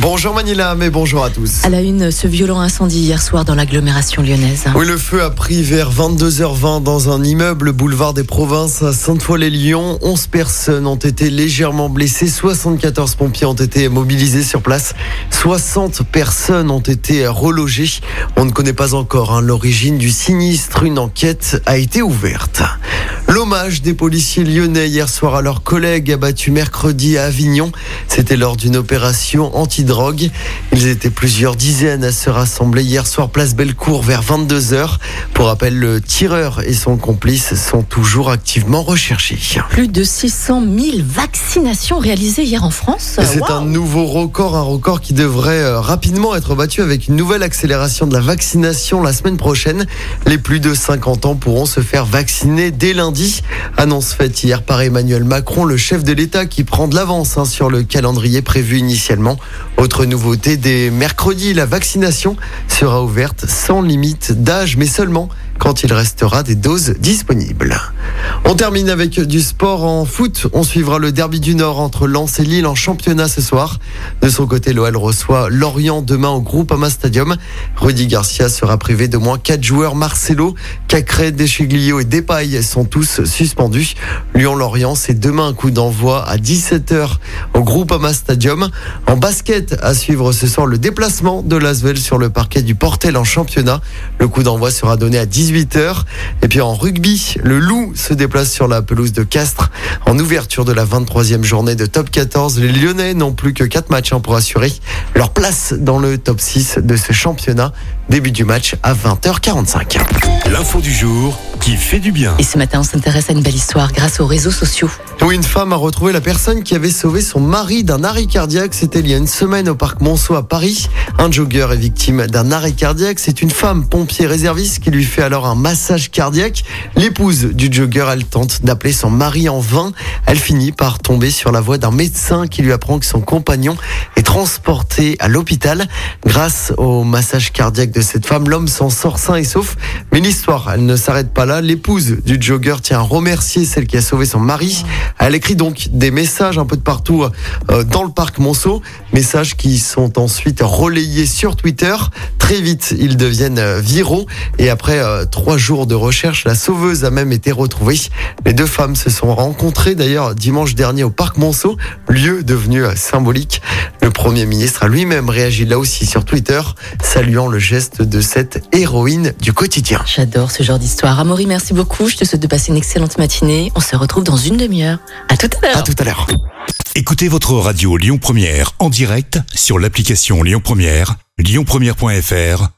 Bonjour Manila, mais bonjour à tous. À la une, ce violent incendie hier soir dans l'agglomération lyonnaise. Oui, le feu a pris vers 22h20 dans un immeuble boulevard des Provinces à Sainte-Foy-les-Lyons. 11 personnes ont été légèrement blessées, 74 pompiers ont été mobilisés sur place, 60 personnes ont été relogées. On ne connaît pas encore hein, l'origine du sinistre, une enquête a été ouverte. L'hommage des policiers lyonnais hier soir à leurs collègues abattus mercredi à Avignon, c'était lors d'une opération anti-drogue. Ils étaient plusieurs dizaines à se rassembler hier soir place Bellecour vers 22h. Pour rappel, le tireur et son complice sont toujours activement recherchés. Plus de 600 000 vaccinations réalisées hier en France. C'est un nouveau record, un record qui devrait euh, rapidement être battu avec une nouvelle accélération de la vaccination la semaine prochaine. Les plus de 50 ans pourront se faire vacciner dès lundi. Annonce faite hier par Emmanuel Macron, le chef de l'État qui prend de l'avance hein, sur le calendrier prévu initialement. Autre nouveauté, dès mercredi, la vaccination sera ouverte sans limite d'âge, mais seulement quand il restera des doses disponibles. On termine avec du sport en foot. On suivra le derby du Nord entre Lens et Lille en championnat ce soir. De son côté, l'OL reçoit Lorient demain au Groupama Stadium. Rudy Garcia sera privé de moins quatre joueurs. Marcelo, Cacré, Deschiglio et Depay sont tous suspendus. Lyon-Lorient, c'est demain un coup d'envoi à 17h au Groupama Stadium. En basket, à suivre ce soir le déplacement de Lasvel sur le parquet du Portel en championnat. Le coup d'envoi sera donné à 18h. Et puis en rugby, le Loup se déplace sur la pelouse de Castres. En ouverture de la 23e journée de top 14, les Lyonnais n'ont plus que 4 matchs hein, pour assurer leur place dans le top 6 de ce championnat. Début du match à 20h45. L'info du jour qui fait du bien. Et ce matin, on s'intéresse à une belle histoire grâce aux réseaux sociaux. Où une femme a retrouvé la personne qui avait sauvé son mari d'un arrêt cardiaque. C'était il y a une semaine au parc Monceau à Paris. Un jogger est victime d'un arrêt cardiaque. C'est une femme pompier réserviste qui lui fait alors un massage cardiaque. L'épouse du jogger, elle tente d'appeler son mari en vain. Elle finit par tomber sur la voie d'un médecin qui lui apprend que son compagnon est transporté à l'hôpital. Grâce au massage cardiaque de cette femme, l'homme s'en sort sain et sauf. Mais l'histoire, elle ne s'arrête pas là. L'épouse du jogger tient à remercier celle qui a sauvé son mari. Elle écrit donc des messages un peu de partout euh, dans le parc Monceau, messages qui sont ensuite relayés sur Twitter. Très vite, ils deviennent euh, viraux et après euh, trois jours de recherche, la sauveuse a même été retrouvée. Les deux femmes se sont rencontrées d'ailleurs dimanche dernier au parc Monceau, lieu devenu euh, symbolique. Le Premier ministre a lui-même réagi là aussi sur Twitter, saluant le geste de cette héroïne du quotidien. J'adore ce genre d'histoire. Amaury, merci beaucoup. Je te souhaite de passer une excellente matinée. On se retrouve dans une demi-heure. À tout à l'heure. À tout à l'heure. Écoutez votre radio Lyon Première en direct sur l'application Lyon Première, lyonpremière.fr